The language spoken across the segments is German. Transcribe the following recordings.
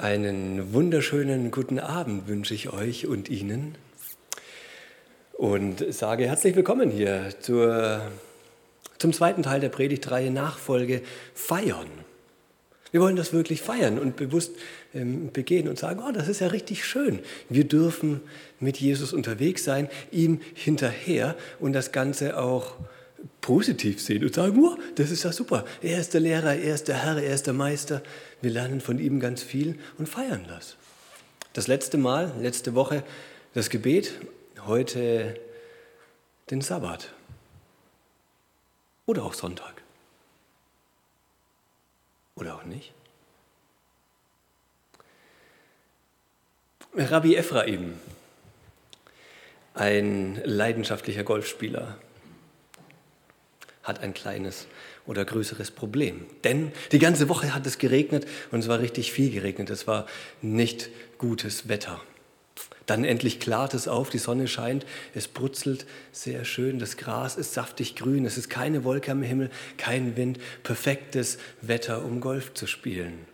Einen wunderschönen guten Abend wünsche ich euch und Ihnen und sage herzlich willkommen hier zur, zum zweiten Teil der Predigtreihe Nachfolge Feiern. Wir wollen das wirklich feiern und bewusst ähm, begehen und sagen, oh, das ist ja richtig schön. Wir dürfen mit Jesus unterwegs sein, ihm hinterher und das Ganze auch positiv sehen und sagen, oh, das ist ja super. Er ist der Lehrer, er ist der Herr, er ist der Meister. Wir lernen von ihm ganz viel und feiern das. Das letzte Mal, letzte Woche das Gebet, heute den Sabbat oder auch Sonntag. Oder auch nicht. Rabbi Ephraim, ein leidenschaftlicher Golfspieler, hat ein kleines oder größeres Problem. Denn die ganze Woche hat es geregnet und es war richtig viel geregnet. Es war nicht gutes Wetter. Dann endlich klart es auf, die Sonne scheint, es brutzelt sehr schön, das Gras ist saftig grün, es ist keine Wolke am Himmel, kein Wind, perfektes Wetter, um Golf zu spielen.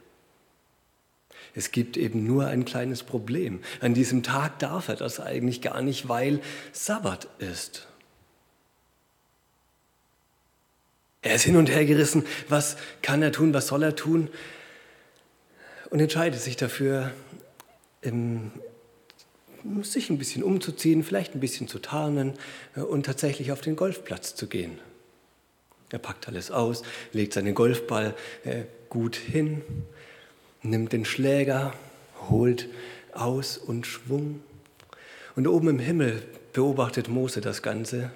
Es gibt eben nur ein kleines Problem. An diesem Tag darf er das eigentlich gar nicht, weil Sabbat ist. Er ist hin und her gerissen. Was kann er tun? Was soll er tun? Und entscheidet sich dafür, sich ein bisschen umzuziehen, vielleicht ein bisschen zu tarnen äh, und tatsächlich auf den Golfplatz zu gehen. Er packt alles aus, legt seinen Golfball äh, gut hin, nimmt den Schläger, holt aus und Schwung. Und oben im Himmel beobachtet Mose das Ganze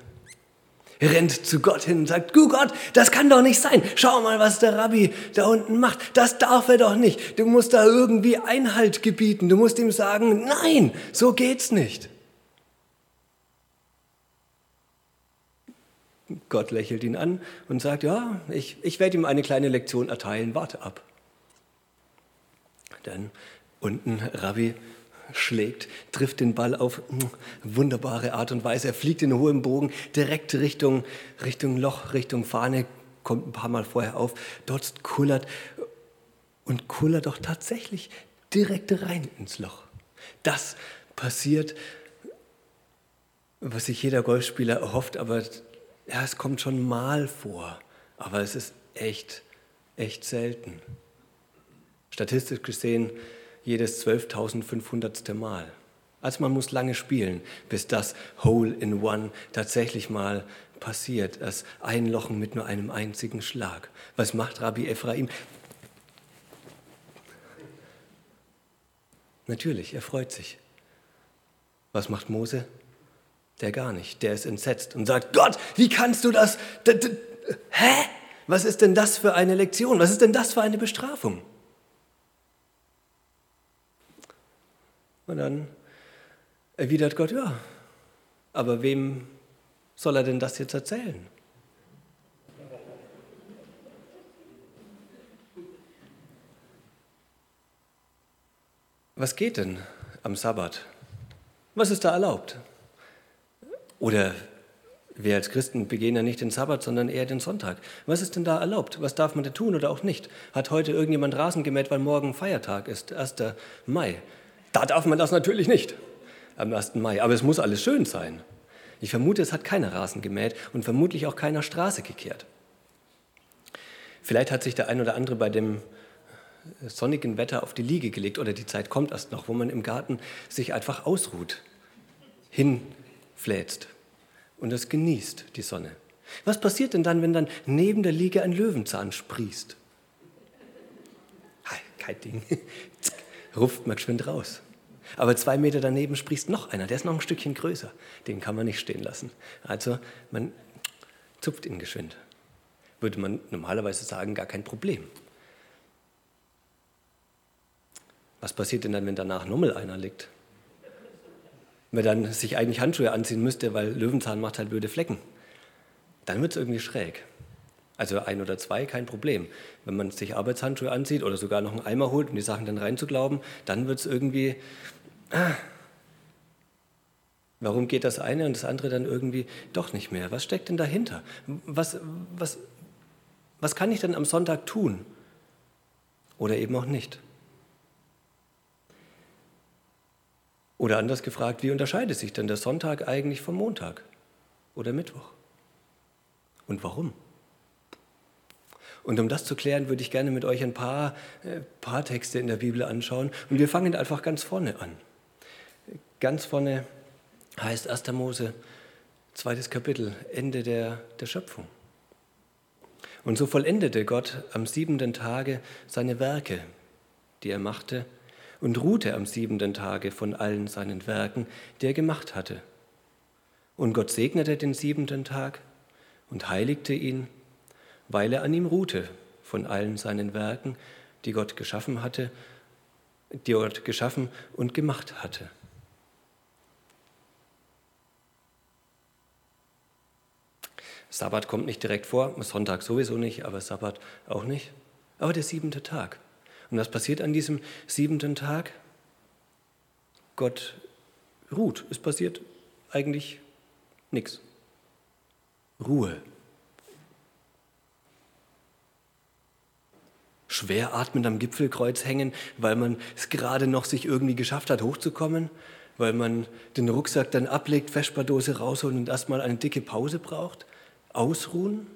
rennt zu Gott hin und sagt, du Gott, das kann doch nicht sein. Schau mal, was der Rabbi da unten macht. Das darf er doch nicht. Du musst da irgendwie Einhalt gebieten. Du musst ihm sagen, nein, so geht's nicht. Gott lächelt ihn an und sagt, ja, ich, ich werde ihm eine kleine Lektion erteilen, warte ab. Dann unten Rabbi schlägt, trifft den Ball auf wunderbare Art und Weise. Er fliegt in hohem Bogen direkt Richtung, Richtung Loch, Richtung Fahne, kommt ein paar Mal vorher auf. Dort kullert und kullert doch tatsächlich direkt rein ins Loch. Das passiert, was sich jeder Golfspieler erhofft, aber ja, es kommt schon mal vor. Aber es ist echt, echt selten. Statistisch gesehen jedes 12.500. Mal. Also man muss lange spielen, bis das Hole in One tatsächlich mal passiert, das Einlochen mit nur einem einzigen Schlag. Was macht Rabbi Ephraim? Natürlich, er freut sich. Was macht Mose? Der gar nicht. Der ist entsetzt und sagt, Gott, wie kannst du das? D hä? Was ist denn das für eine Lektion? Was ist denn das für eine Bestrafung? Und dann erwidert Gott, ja, aber wem soll er denn das jetzt erzählen? Was geht denn am Sabbat? Was ist da erlaubt? Oder wir als Christen begehen ja nicht den Sabbat, sondern eher den Sonntag. Was ist denn da erlaubt? Was darf man denn tun oder auch nicht? Hat heute irgendjemand Rasen gemäht, weil morgen Feiertag ist, 1. Mai? Da darf man das natürlich nicht am 1. Mai, aber es muss alles schön sein. Ich vermute, es hat keiner Rasen gemäht und vermutlich auch keiner Straße gekehrt. Vielleicht hat sich der ein oder andere bei dem sonnigen Wetter auf die Liege gelegt oder die Zeit kommt erst noch, wo man im Garten sich einfach ausruht, hinfläzt und es genießt, die Sonne. Was passiert denn dann, wenn dann neben der Liege ein Löwenzahn sprießt? Kein Ding ruft man geschwind raus. Aber zwei Meter daneben sprießt noch einer, der ist noch ein Stückchen größer. Den kann man nicht stehen lassen. Also man zupft ihn geschwind. Würde man normalerweise sagen, gar kein Problem. Was passiert denn dann, wenn danach nochmal einer liegt? Wenn dann sich eigentlich Handschuhe anziehen müsste, weil Löwenzahn macht halt blöde Flecken. Dann wird es irgendwie schräg. Also ein oder zwei, kein Problem. Wenn man sich Arbeitshandschuhe anzieht oder sogar noch einen Eimer holt, um die Sachen dann reinzuglauben, dann wird es irgendwie, ah, warum geht das eine und das andere dann irgendwie doch nicht mehr? Was steckt denn dahinter? Was, was, was kann ich denn am Sonntag tun? Oder eben auch nicht? Oder anders gefragt, wie unterscheidet sich denn der Sonntag eigentlich vom Montag oder Mittwoch? Und warum? Und um das zu klären, würde ich gerne mit euch ein paar, äh, paar Texte in der Bibel anschauen. Und wir fangen einfach ganz vorne an. Ganz vorne heißt 1. Mose, zweites Kapitel, Ende der, der Schöpfung. Und so vollendete Gott am siebenten Tage seine Werke, die er machte, und ruhte am siebenten Tage von allen seinen Werken, die er gemacht hatte. Und Gott segnete den siebenten Tag und heiligte ihn, weil er an ihm ruhte von allen seinen Werken, die Gott geschaffen hatte, die Gott geschaffen und gemacht hatte. Sabbat kommt nicht direkt vor, Sonntag sowieso nicht, aber Sabbat auch nicht. Aber der siebente Tag. Und was passiert an diesem siebenten Tag? Gott ruht. Es passiert eigentlich nichts. Ruhe. Schwer atmend am Gipfelkreuz hängen, weil man es gerade noch sich irgendwie geschafft hat, hochzukommen, weil man den Rucksack dann ablegt, Vespa-Dose rausholen und erstmal eine dicke Pause braucht. Ausruhen,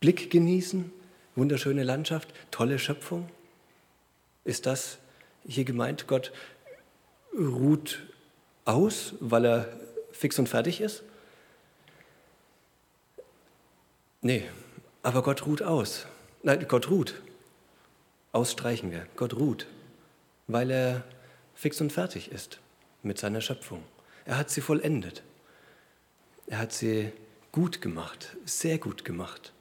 Blick genießen, wunderschöne Landschaft, tolle Schöpfung? Ist das hier gemeint, Gott ruht aus, weil er fix und fertig ist? Nee, aber Gott ruht aus. Nein, Gott ruht. Ausstreichen wir. Gott ruht, weil er fix und fertig ist mit seiner Schöpfung. Er hat sie vollendet. Er hat sie gut gemacht, sehr gut gemacht.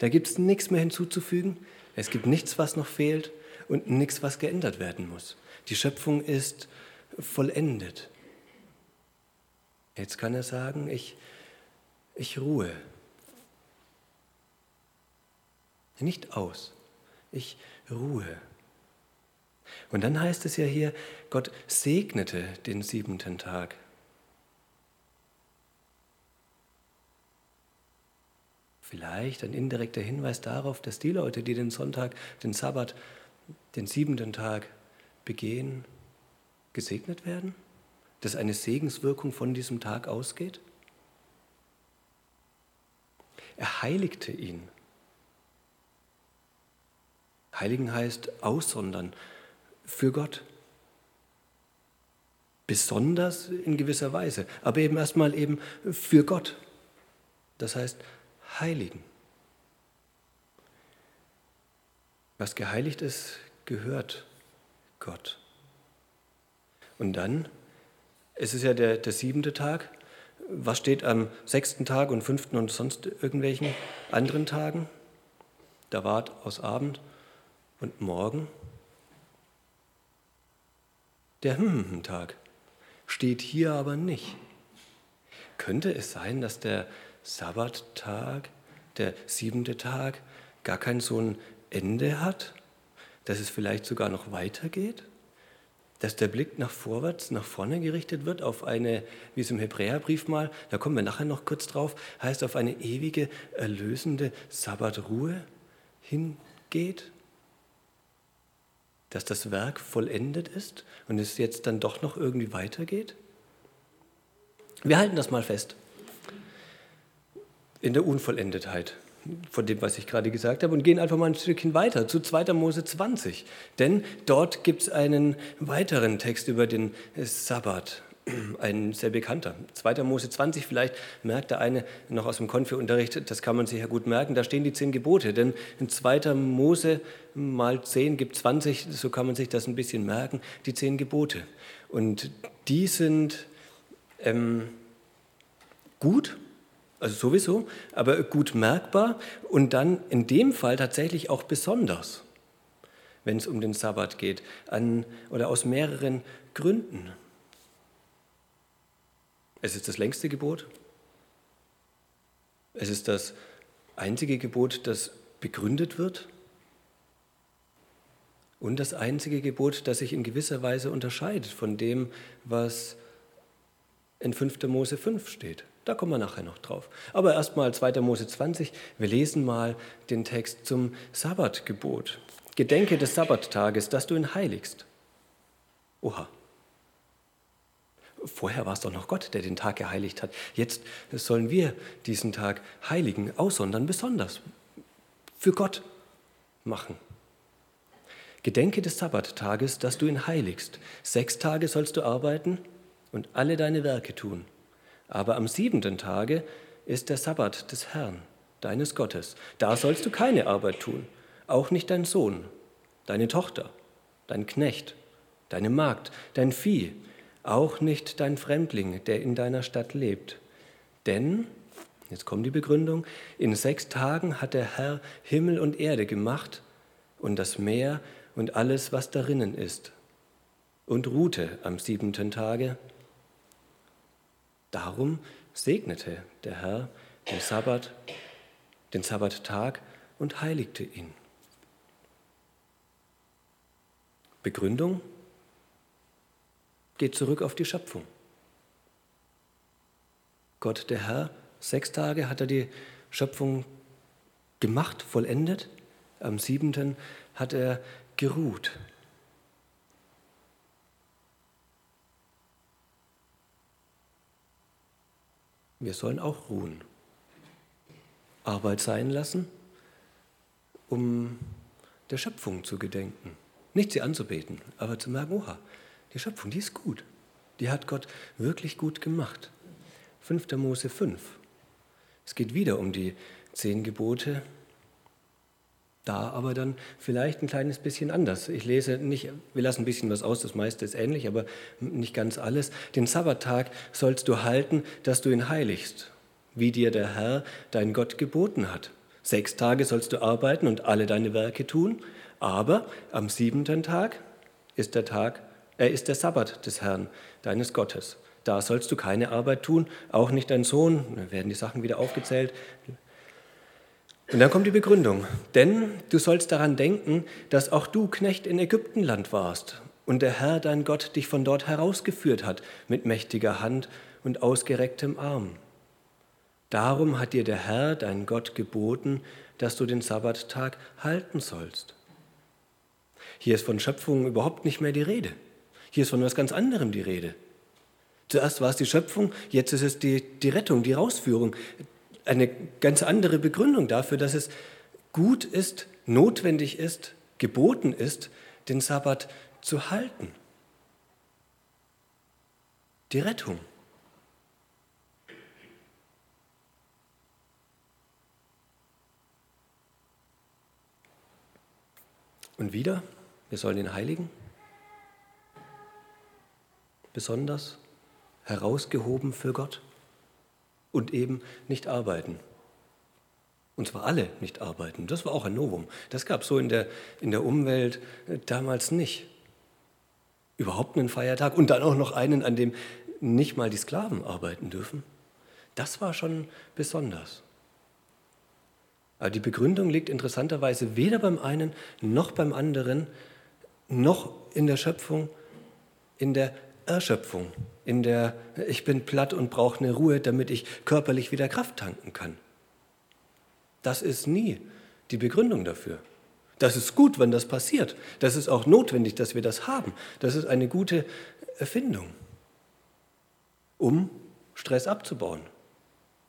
Da gibt es nichts mehr hinzuzufügen. Es gibt nichts, was noch fehlt und nichts, was geändert werden muss. Die Schöpfung ist vollendet. Jetzt kann er sagen, ich, ich ruhe. Nicht aus, ich ruhe. Und dann heißt es ja hier, Gott segnete den siebenten Tag. Vielleicht ein indirekter Hinweis darauf, dass die Leute, die den Sonntag, den Sabbat, den siebenten Tag begehen, gesegnet werden? Dass eine Segenswirkung von diesem Tag ausgeht? Er heiligte ihn. Heiligen heißt aussondern für Gott. Besonders in gewisser Weise, aber eben erstmal eben für Gott. Das heißt, heiligen. Was geheiligt ist, gehört Gott. Und dann, es ist ja der, der siebente Tag, was steht am sechsten Tag und fünften und sonst irgendwelchen anderen Tagen? Da ward aus Abend und Morgen. Der Hm-Tag steht hier aber nicht. Könnte es sein, dass der Sabbattag, der siebente Tag, gar kein so ein Ende hat, dass es vielleicht sogar noch weitergeht, dass der Blick nach vorwärts, nach vorne gerichtet wird auf eine, wie es im Hebräerbrief mal, da kommen wir nachher noch kurz drauf, heißt auf eine ewige, erlösende Sabbatruhe hingeht, dass das Werk vollendet ist und es jetzt dann doch noch irgendwie weitergeht? Wir halten das mal fest in der Unvollendetheit von dem, was ich gerade gesagt habe, und gehen einfach mal ein Stückchen weiter zu 2. Mose 20. Denn dort gibt es einen weiteren Text über den Sabbat, ein sehr bekannter. 2. Mose 20, vielleicht merkt der eine noch aus dem Konfi-Unterricht, das kann man sich ja gut merken, da stehen die zehn Gebote. Denn in 2. Mose mal 10 gibt 20, so kann man sich das ein bisschen merken, die zehn Gebote. Und die sind ähm, gut, also sowieso, aber gut merkbar und dann in dem Fall tatsächlich auch besonders, wenn es um den Sabbat geht, an, oder aus mehreren Gründen. Es ist das längste Gebot. Es ist das einzige Gebot, das begründet wird. Und das einzige Gebot, das sich in gewisser Weise unterscheidet von dem, was in 5. Mose 5 steht. Da kommen wir nachher noch drauf. Aber erstmal 2. Mose 20. Wir lesen mal den Text zum Sabbatgebot. Gedenke des Sabbattages, dass du ihn heiligst. Oha. Vorher war es doch noch Gott, der den Tag geheiligt hat. Jetzt sollen wir diesen Tag heiligen, aussondern, besonders für Gott machen. Gedenke des Sabbattages, dass du ihn heiligst. Sechs Tage sollst du arbeiten und alle deine Werke tun. Aber am siebenten Tage ist der Sabbat des Herrn, deines Gottes. Da sollst du keine Arbeit tun, auch nicht dein Sohn, deine Tochter, dein Knecht, deine Magd, dein Vieh, auch nicht dein Fremdling, der in deiner Stadt lebt. Denn, jetzt kommt die Begründung, in sechs Tagen hat der Herr Himmel und Erde gemacht und das Meer und alles, was darinnen ist, und ruhte am siebenten Tage. Darum segnete der Herr den Sabbat, den Sabbattag und heiligte ihn. Begründung geht zurück auf die Schöpfung. Gott, der Herr, sechs Tage hat er die Schöpfung gemacht, vollendet. Am siebenten hat er geruht. Wir sollen auch ruhen. Arbeit sein lassen, um der Schöpfung zu gedenken. Nicht sie anzubeten, aber zu merken, oha, die Schöpfung, die ist gut. Die hat Gott wirklich gut gemacht. 5. Mose 5. Es geht wieder um die zehn Gebote. Da aber dann vielleicht ein kleines bisschen anders. Ich lese nicht, wir lassen ein bisschen was aus, das meiste ist ähnlich, aber nicht ganz alles. Den Sabbattag sollst du halten, dass du ihn heiligst, wie dir der Herr, dein Gott, geboten hat. Sechs Tage sollst du arbeiten und alle deine Werke tun, aber am siebenten Tag ist der Tag er ist der Sabbat des Herrn, deines Gottes. Da sollst du keine Arbeit tun, auch nicht dein Sohn. Da werden die Sachen wieder aufgezählt. Und dann kommt die Begründung. Denn du sollst daran denken, dass auch du Knecht in Ägyptenland warst und der Herr, dein Gott, dich von dort herausgeführt hat mit mächtiger Hand und ausgerecktem Arm. Darum hat dir der Herr, dein Gott, geboten, dass du den Sabbattag halten sollst. Hier ist von Schöpfung überhaupt nicht mehr die Rede. Hier ist von etwas ganz anderem die Rede. Zuerst war es die Schöpfung, jetzt ist es die, die Rettung, die Rausführung. Eine ganz andere Begründung dafür, dass es gut ist, notwendig ist, geboten ist, den Sabbat zu halten. Die Rettung. Und wieder, wir sollen ihn heiligen besonders herausgehoben für Gott und eben nicht arbeiten. Und zwar alle nicht arbeiten. Das war auch ein Novum. Das gab es so in der, in der Umwelt äh, damals nicht. Überhaupt einen Feiertag und dann auch noch einen, an dem nicht mal die Sklaven arbeiten dürfen. Das war schon besonders. Aber die Begründung liegt interessanterweise weder beim einen noch beim anderen, noch in der Schöpfung, in der Erschöpfung, in der ich bin platt und brauche eine Ruhe, damit ich körperlich wieder Kraft tanken kann. Das ist nie die Begründung dafür. Das ist gut, wenn das passiert. Das ist auch notwendig, dass wir das haben. Das ist eine gute Erfindung, um Stress abzubauen,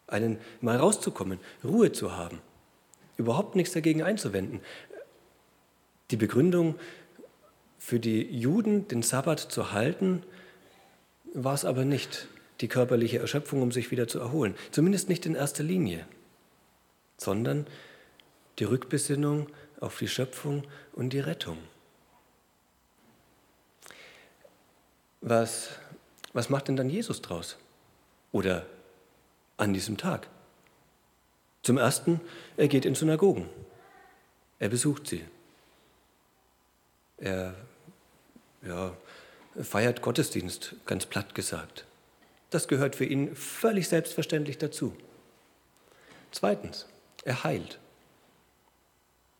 einen mal rauszukommen, Ruhe zu haben, überhaupt nichts dagegen einzuwenden. Die Begründung für die Juden, den Sabbat zu halten, war es aber nicht die körperliche Erschöpfung, um sich wieder zu erholen. Zumindest nicht in erster Linie, sondern die Rückbesinnung auf die Schöpfung und die Rettung. Was, was macht denn dann Jesus draus? Oder an diesem Tag? Zum Ersten, er geht in Synagogen. Er besucht sie. Er ja, feiert Gottesdienst, ganz platt gesagt. Das gehört für ihn völlig selbstverständlich dazu. Zweitens, er heilt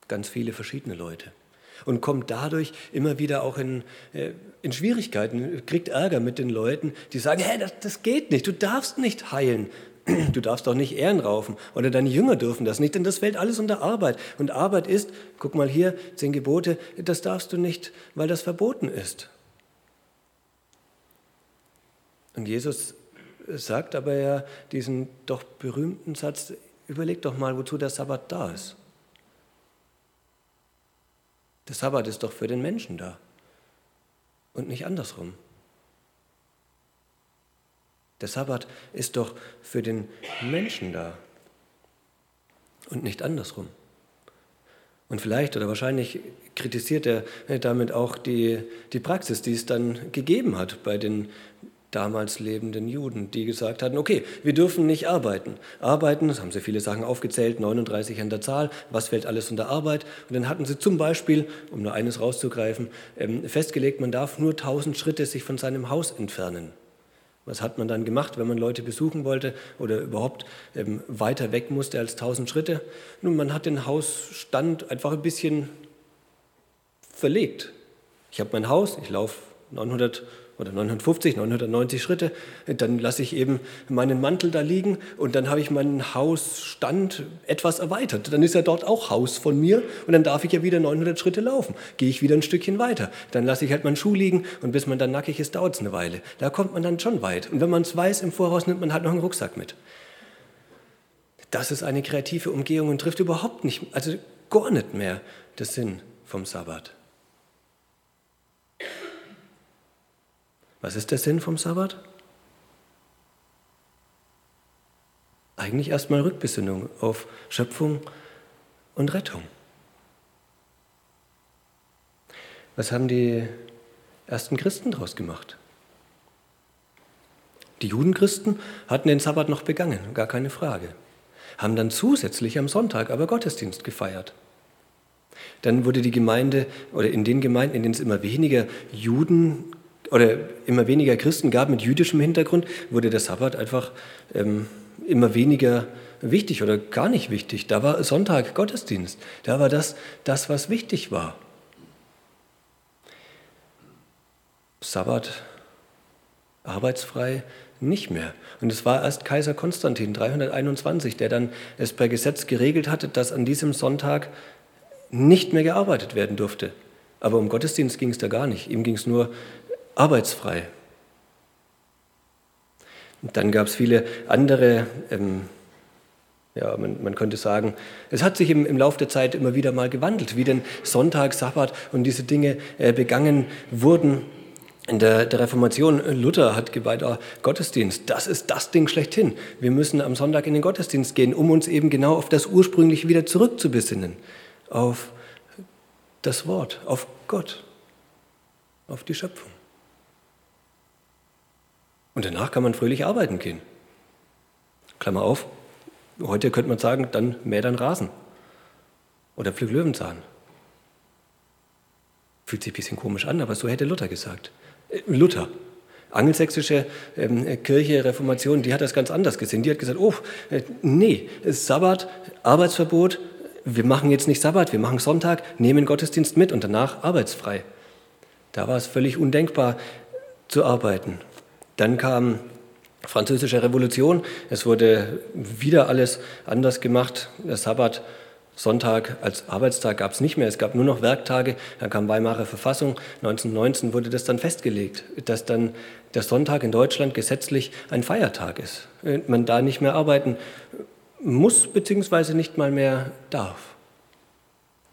ganz viele verschiedene Leute und kommt dadurch immer wieder auch in, äh, in Schwierigkeiten, kriegt Ärger mit den Leuten, die sagen, hey, das, das geht nicht, du darfst nicht heilen, du darfst doch nicht Ehren raufen oder deine Jünger dürfen das nicht, denn das fällt alles unter Arbeit. Und Arbeit ist, guck mal hier, zehn Gebote, das darfst du nicht, weil das verboten ist. Und Jesus sagt aber ja diesen doch berühmten Satz, überleg doch mal, wozu der Sabbat da ist. Der Sabbat ist doch für den Menschen da und nicht andersrum. Der Sabbat ist doch für den Menschen da und nicht andersrum. Und vielleicht oder wahrscheinlich kritisiert er damit auch die, die Praxis, die es dann gegeben hat bei den damals lebenden Juden, die gesagt hatten, okay, wir dürfen nicht arbeiten. Arbeiten, das haben sie viele Sachen aufgezählt, 39 an der Zahl, was fällt alles unter Arbeit? Und dann hatten sie zum Beispiel, um nur eines rauszugreifen, ähm, festgelegt, man darf nur 1000 Schritte sich von seinem Haus entfernen. Was hat man dann gemacht, wenn man Leute besuchen wollte oder überhaupt ähm, weiter weg musste als 1000 Schritte? Nun, man hat den Hausstand einfach ein bisschen verlegt. Ich habe mein Haus, ich laufe 900 oder 950, 990 Schritte, dann lasse ich eben meinen Mantel da liegen und dann habe ich meinen Hausstand etwas erweitert. Dann ist ja dort auch Haus von mir und dann darf ich ja wieder 900 Schritte laufen. Gehe ich wieder ein Stückchen weiter. Dann lasse ich halt meinen Schuh liegen und bis man dann nackig ist, dauert es eine Weile. Da kommt man dann schon weit. Und wenn man es weiß im Voraus, nimmt man halt noch einen Rucksack mit. Das ist eine kreative Umgehung und trifft überhaupt nicht, also gar nicht mehr den Sinn vom Sabbat. Was ist der Sinn vom Sabbat? Eigentlich erstmal Rückbesinnung auf Schöpfung und Rettung. Was haben die ersten Christen daraus gemacht? Die Judenchristen hatten den Sabbat noch begangen, gar keine Frage. Haben dann zusätzlich am Sonntag aber Gottesdienst gefeiert. Dann wurde die Gemeinde, oder in den Gemeinden, in denen es immer weniger Juden oder immer weniger Christen gab mit jüdischem Hintergrund, wurde der Sabbat einfach ähm, immer weniger wichtig oder gar nicht wichtig. Da war Sonntag Gottesdienst. Da war das, das was wichtig war. Sabbat arbeitsfrei nicht mehr. Und es war erst Kaiser Konstantin 321, der dann es per Gesetz geregelt hatte, dass an diesem Sonntag nicht mehr gearbeitet werden durfte. Aber um Gottesdienst ging es da gar nicht. Ihm ging es nur arbeitsfrei. Und dann gab es viele andere, ähm, ja, man, man, könnte sagen, es hat sich im, im Laufe der Zeit immer wieder mal gewandelt, wie denn Sonntag, Sabbat und diese Dinge äh, begangen wurden. In der, der, Reformation, Luther hat geweiht, oh, Gottesdienst, das ist das Ding schlechthin. Wir müssen am Sonntag in den Gottesdienst gehen, um uns eben genau auf das Ursprüngliche wieder zurückzubesinnen. Auf das Wort, auf Gott, auf die Schöpfung. Und danach kann man fröhlich arbeiten gehen. Klammer auf, heute könnte man sagen, dann mäh dann Rasen. Oder pflück Löwenzahn. Fühlt sich ein bisschen komisch an, aber so hätte Luther gesagt. Äh, Luther, angelsächsische ähm, Kirche, Reformation, die hat das ganz anders gesehen. Die hat gesagt, oh, äh, nee, Sabbat, Arbeitsverbot, wir machen jetzt nicht Sabbat, wir machen Sonntag, nehmen Gottesdienst mit und danach arbeitsfrei. Da war es völlig undenkbar zu arbeiten. Dann kam Französische Revolution. Es wurde wieder alles anders gemacht. Der Sabbat, Sonntag als Arbeitstag gab es nicht mehr. Es gab nur noch Werktage. Dann kam Weimarer Verfassung. 1919 wurde das dann festgelegt, dass dann der Sonntag in Deutschland gesetzlich ein Feiertag ist. Man da nicht mehr arbeiten muss beziehungsweise nicht mal mehr darf.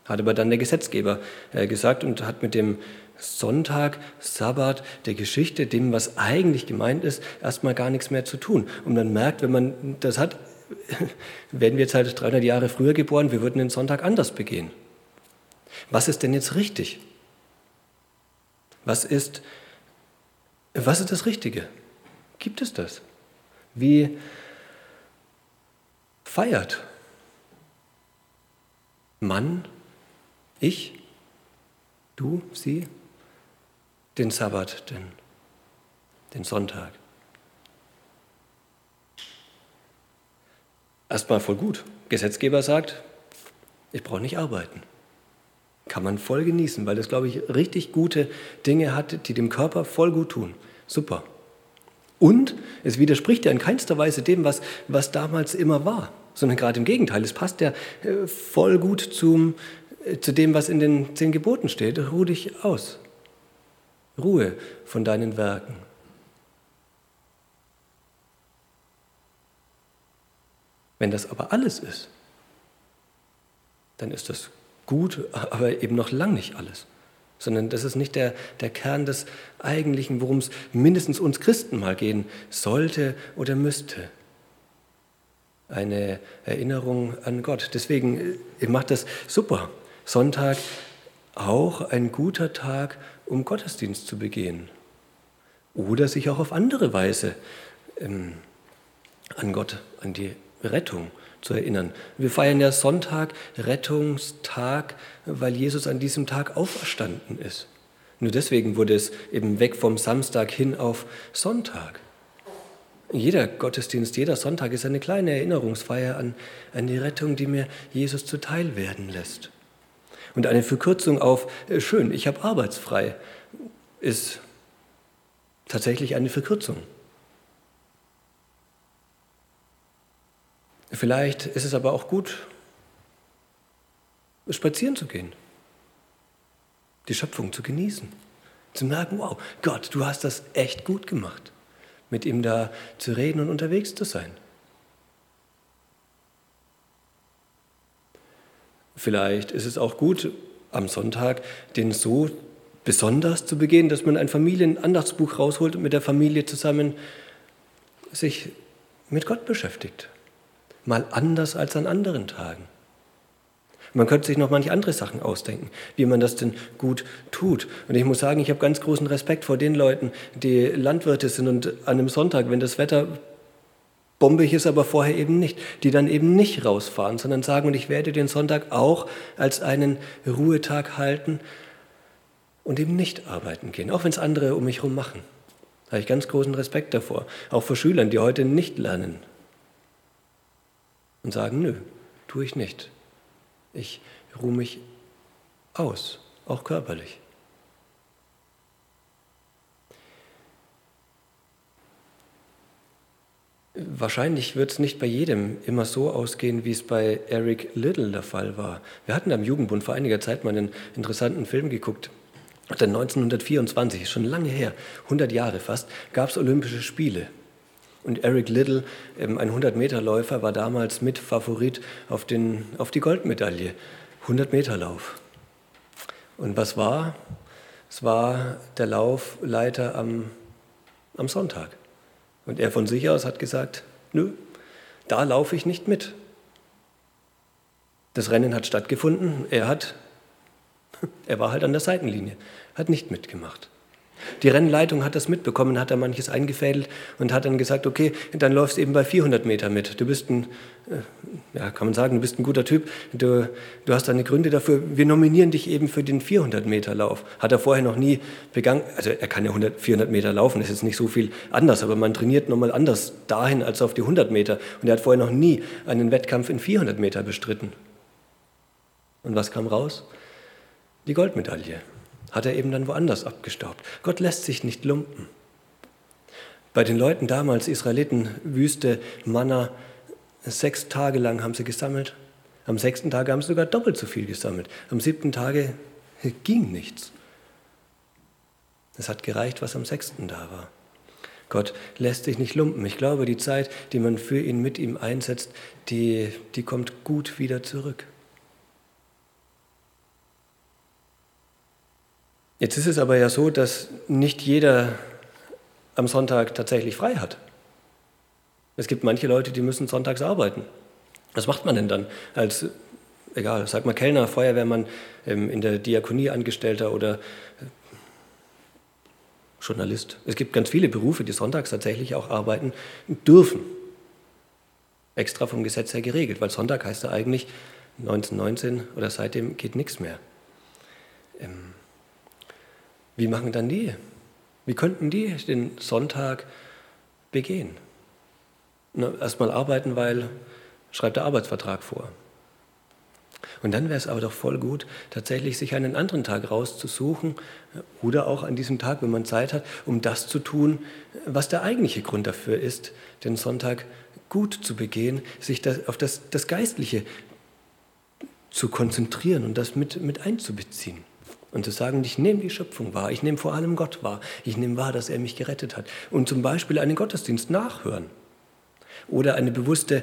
Hat aber dann der Gesetzgeber äh, gesagt und hat mit dem Sonntag, Sabbat, der Geschichte, dem, was eigentlich gemeint ist, erstmal gar nichts mehr zu tun. Und man merkt, wenn man das hat, werden wir jetzt halt 300 Jahre früher geboren, wir würden den Sonntag anders begehen. Was ist denn jetzt richtig? Was ist, was ist das Richtige? Gibt es das? Wie feiert Mann, ich, du, sie, den Sabbat, den, den Sonntag. Erstmal voll gut. Gesetzgeber sagt, ich brauche nicht arbeiten. Kann man voll genießen, weil das, glaube ich, richtig gute Dinge hat, die dem Körper voll gut tun. Super. Und es widerspricht ja in keinster Weise dem, was, was damals immer war, sondern gerade im Gegenteil. Es passt ja äh, voll gut zum, äh, zu dem, was in den zehn Geboten steht. Ruh dich aus. Ruhe von deinen Werken. Wenn das aber alles ist, dann ist das gut, aber eben noch lang nicht alles. Sondern das ist nicht der, der Kern des Eigentlichen, worum es mindestens uns Christen mal gehen sollte oder müsste. Eine Erinnerung an Gott. Deswegen äh, macht das super. Sonntag auch ein guter Tag, um Gottesdienst zu begehen. Oder sich auch auf andere Weise ähm, an Gott, an die Rettung zu erinnern. Wir feiern ja Sonntag, Rettungstag, weil Jesus an diesem Tag auferstanden ist. Nur deswegen wurde es eben weg vom Samstag hin auf Sonntag. Jeder Gottesdienst, jeder Sonntag ist eine kleine Erinnerungsfeier an, an die Rettung, die mir Jesus zuteil werden lässt. Und eine Verkürzung auf äh, schön, ich habe arbeitsfrei, ist tatsächlich eine Verkürzung. Vielleicht ist es aber auch gut, spazieren zu gehen, die Schöpfung zu genießen, zu merken, wow, Gott, du hast das echt gut gemacht, mit ihm da zu reden und unterwegs zu sein. Vielleicht ist es auch gut, am Sonntag den so besonders zu begehen, dass man ein Familienandachtsbuch rausholt und mit der Familie zusammen sich mit Gott beschäftigt mal anders als an anderen Tagen. Man könnte sich noch manche andere Sachen ausdenken, wie man das denn gut tut. Und ich muss sagen, ich habe ganz großen Respekt vor den Leuten, die Landwirte sind und an einem Sonntag, wenn das Wetter bombig ist, aber vorher eben nicht, die dann eben nicht rausfahren, sondern sagen, und ich werde den Sonntag auch als einen Ruhetag halten und eben nicht arbeiten gehen, auch wenn es andere um mich herum machen. Da habe ich ganz großen Respekt davor, auch vor Schülern, die heute nicht lernen, und sagen, nö, tue ich nicht. Ich ruhe mich aus, auch körperlich. Wahrscheinlich wird es nicht bei jedem immer so ausgehen, wie es bei Eric Little der Fall war. Wir hatten am Jugendbund vor einiger Zeit mal einen interessanten Film geguckt. Dann 1924, schon lange her, 100 Jahre fast, gab es Olympische Spiele. Und Eric Little, ein 100-Meter-Läufer, war damals mit Favorit auf, den, auf die Goldmedaille. 100-Meter-Lauf. Und was war? Es war der Laufleiter am, am Sonntag. Und er von sich aus hat gesagt, nö, da laufe ich nicht mit. Das Rennen hat stattgefunden, er hat, er war halt an der Seitenlinie, hat nicht mitgemacht. Die Rennleitung hat das mitbekommen, hat da manches eingefädelt und hat dann gesagt, okay, dann läufst eben bei 400 Meter mit. Du bist ein, äh, ja, kann man sagen, du bist ein guter Typ, du, du hast deine Gründe dafür. Wir nominieren dich eben für den 400 Meter Lauf. Hat er vorher noch nie begangen, also er kann ja 100, 400 Meter laufen, das ist jetzt nicht so viel anders, aber man trainiert nochmal anders dahin als auf die 100 Meter. Und er hat vorher noch nie einen Wettkampf in 400 Meter bestritten. Und was kam raus? Die Goldmedaille hat er eben dann woanders abgestaubt. Gott lässt sich nicht lumpen. Bei den Leuten damals, Israeliten, Wüste, Manna, sechs Tage lang haben sie gesammelt. Am sechsten Tag haben sie sogar doppelt so viel gesammelt. Am siebten Tage ging nichts. Es hat gereicht, was am sechsten da war. Gott lässt sich nicht lumpen. Ich glaube, die Zeit, die man für ihn mit ihm einsetzt, die, die kommt gut wieder zurück. Jetzt ist es aber ja so, dass nicht jeder am Sonntag tatsächlich frei hat. Es gibt manche Leute, die müssen sonntags arbeiten. Was macht man denn dann als, egal, sag mal Kellner, Feuerwehrmann, ähm, in der Diakonie Angestellter oder äh, Journalist? Es gibt ganz viele Berufe, die sonntags tatsächlich auch arbeiten dürfen. Extra vom Gesetz her geregelt, weil Sonntag heißt ja eigentlich 1919 oder seitdem geht nichts mehr. Ähm, wie machen dann die? Wie könnten die den Sonntag begehen? Erstmal arbeiten, weil schreibt der Arbeitsvertrag vor. Und dann wäre es aber doch voll gut, tatsächlich sich einen anderen Tag rauszusuchen oder auch an diesem Tag, wenn man Zeit hat, um das zu tun, was der eigentliche Grund dafür ist, den Sonntag gut zu begehen, sich das, auf das, das Geistliche zu konzentrieren und das mit, mit einzubeziehen. Und zu sagen, ich nehme die Schöpfung wahr, ich nehme vor allem Gott wahr, ich nehme wahr, dass er mich gerettet hat. Und zum Beispiel einen Gottesdienst nachhören oder eine bewusste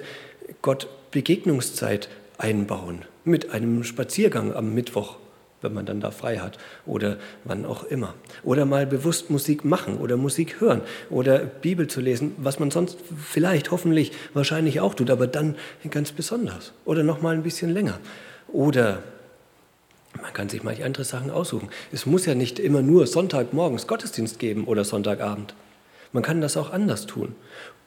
Gott Begegnungszeit einbauen mit einem Spaziergang am Mittwoch, wenn man dann da frei hat oder wann auch immer. Oder mal bewusst Musik machen oder Musik hören oder Bibel zu lesen, was man sonst vielleicht, hoffentlich, wahrscheinlich auch tut, aber dann ganz besonders. Oder noch mal ein bisschen länger. Oder man kann sich manche andere Sachen aussuchen. Es muss ja nicht immer nur Sonntagmorgens Gottesdienst geben oder Sonntagabend. Man kann das auch anders tun.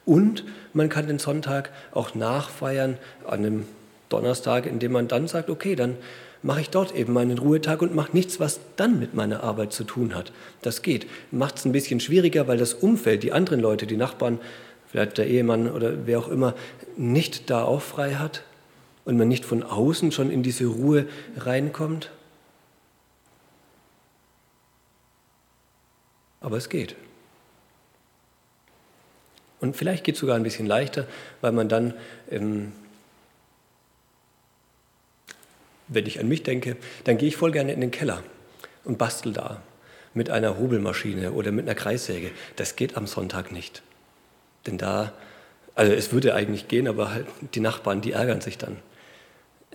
Und man kann den Sonntag auch nachfeiern an einem Donnerstag, indem man dann sagt, okay, dann mache ich dort eben meinen Ruhetag und mache nichts, was dann mit meiner Arbeit zu tun hat. Das geht. Macht es ein bisschen schwieriger, weil das Umfeld, die anderen Leute, die Nachbarn, vielleicht der Ehemann oder wer auch immer, nicht da auch frei hat und man nicht von außen schon in diese Ruhe reinkommt. Aber es geht. Und vielleicht geht es sogar ein bisschen leichter, weil man dann, ähm, wenn ich an mich denke, dann gehe ich voll gerne in den Keller und bastel da mit einer Hobelmaschine oder mit einer Kreissäge. Das geht am Sonntag nicht. Denn da, also es würde eigentlich gehen, aber halt die Nachbarn, die ärgern sich dann.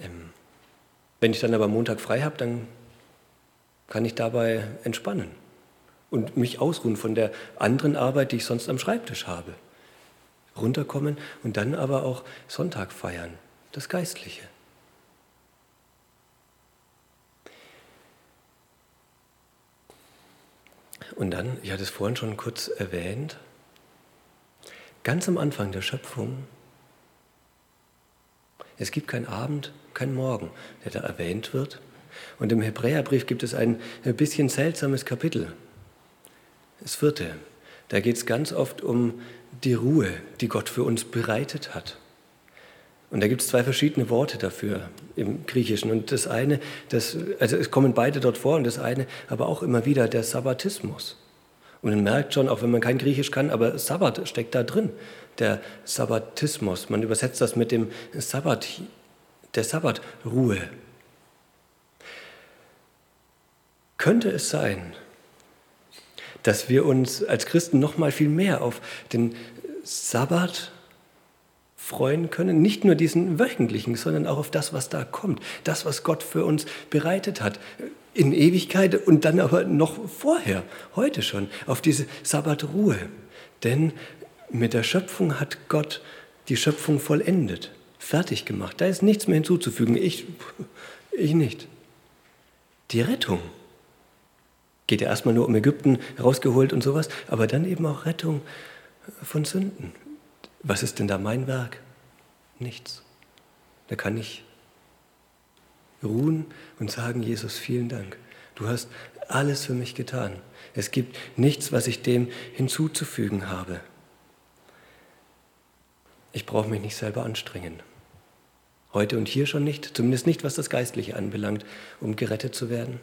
Ähm, wenn ich dann aber Montag frei habe, dann kann ich dabei entspannen und mich ausruhen von der anderen Arbeit, die ich sonst am Schreibtisch habe runterkommen und dann aber auch Sonntag feiern, das Geistliche. Und dann, ich hatte es vorhin schon kurz erwähnt, ganz am Anfang der Schöpfung, es gibt keinen Abend, keinen Morgen, der da erwähnt wird. Und im Hebräerbrief gibt es ein bisschen seltsames Kapitel, das vierte. Da geht es ganz oft um die Ruhe, die Gott für uns bereitet hat. Und da gibt es zwei verschiedene Worte dafür im Griechischen. Und das eine, das, also es kommen beide dort vor, und das eine aber auch immer wieder der Sabbatismus. Und man merkt schon, auch wenn man kein Griechisch kann, aber Sabbat steckt da drin, der Sabbatismus. Man übersetzt das mit dem Sabbat, der Sabbatruhe. Könnte es sein, dass wir uns als Christen noch mal viel mehr auf den Sabbat freuen können, nicht nur diesen wöchentlichen, sondern auch auf das, was da kommt, das, was Gott für uns bereitet hat, in Ewigkeit und dann aber noch vorher, heute schon, auf diese Sabbatruhe. Denn mit der Schöpfung hat Gott die Schöpfung vollendet, fertig gemacht. Da ist nichts mehr hinzuzufügen. Ich, ich nicht. Die Rettung Geht ja erstmal nur um Ägypten rausgeholt und sowas, aber dann eben auch Rettung von Sünden. Was ist denn da mein Werk? Nichts. Da kann ich ruhen und sagen, Jesus, vielen Dank. Du hast alles für mich getan. Es gibt nichts, was ich dem hinzuzufügen habe. Ich brauche mich nicht selber anstrengen. Heute und hier schon nicht, zumindest nicht, was das Geistliche anbelangt, um gerettet zu werden.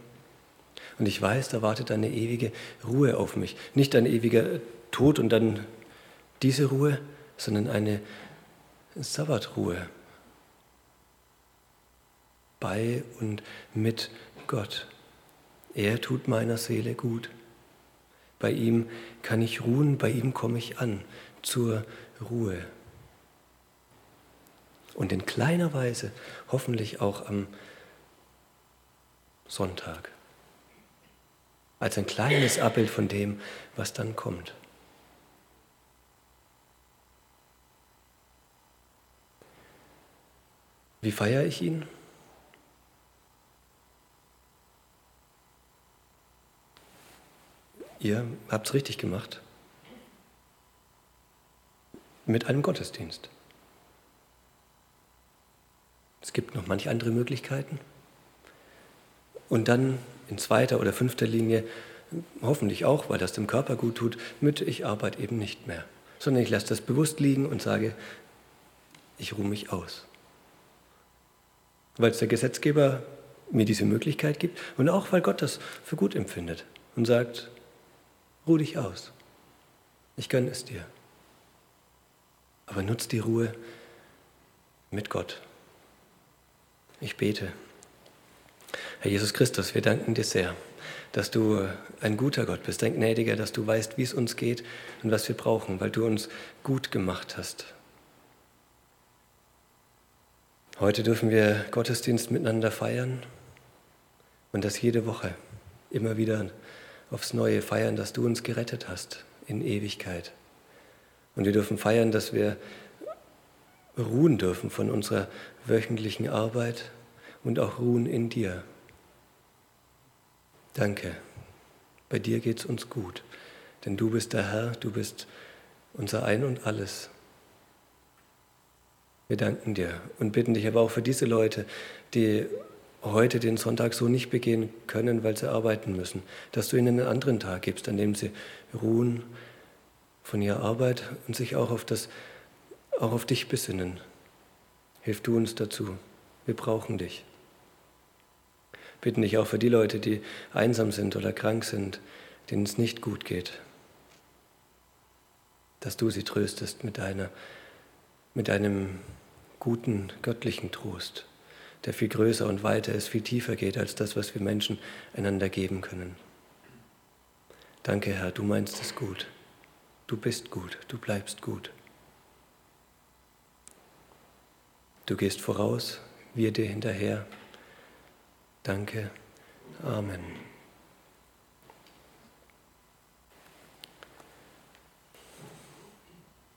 Und ich weiß, da wartet eine ewige Ruhe auf mich. Nicht ein ewiger Tod und dann diese Ruhe, sondern eine Sabbatruhe. Bei und mit Gott. Er tut meiner Seele gut. Bei ihm kann ich ruhen, bei ihm komme ich an, zur Ruhe. Und in kleiner Weise hoffentlich auch am Sonntag als ein kleines Abbild von dem, was dann kommt. Wie feiere ich ihn? Ihr habt es richtig gemacht. Mit einem Gottesdienst. Es gibt noch manche andere Möglichkeiten. Und dann in zweiter oder fünfter Linie, hoffentlich auch, weil das dem Körper gut tut, mit ich arbeite eben nicht mehr, sondern ich lasse das bewusst liegen und sage, ich ruhe mich aus. Weil es der Gesetzgeber mir diese Möglichkeit gibt und auch weil Gott das für gut empfindet und sagt, ruh dich aus. Ich gönne es dir. Aber nutz die Ruhe mit Gott. Ich bete. Herr Jesus Christus, wir danken dir sehr, dass du ein guter Gott bist, ein gnädiger, dass du weißt, wie es uns geht und was wir brauchen, weil du uns gut gemacht hast. Heute dürfen wir Gottesdienst miteinander feiern und das jede Woche immer wieder aufs Neue feiern, dass du uns gerettet hast in Ewigkeit. Und wir dürfen feiern, dass wir ruhen dürfen von unserer wöchentlichen Arbeit und auch ruhen in dir. Danke. Bei dir geht es uns gut, denn du bist der Herr, du bist unser Ein und alles. Wir danken dir und bitten dich aber auch für diese Leute, die heute den Sonntag so nicht begehen können, weil sie arbeiten müssen, dass du ihnen einen anderen Tag gibst, an dem sie ruhen von ihrer Arbeit und sich auch auf, das, auch auf dich besinnen. Hilf du uns dazu. Wir brauchen dich. Bitten dich auch für die Leute, die einsam sind oder krank sind, denen es nicht gut geht, dass du sie tröstest mit, deiner, mit deinem guten göttlichen Trost, der viel größer und weiter ist, viel tiefer geht als das, was wir Menschen einander geben können. Danke, Herr, du meinst es gut. Du bist gut, du bleibst gut. Du gehst voraus, wir dir hinterher. Danke. Amen.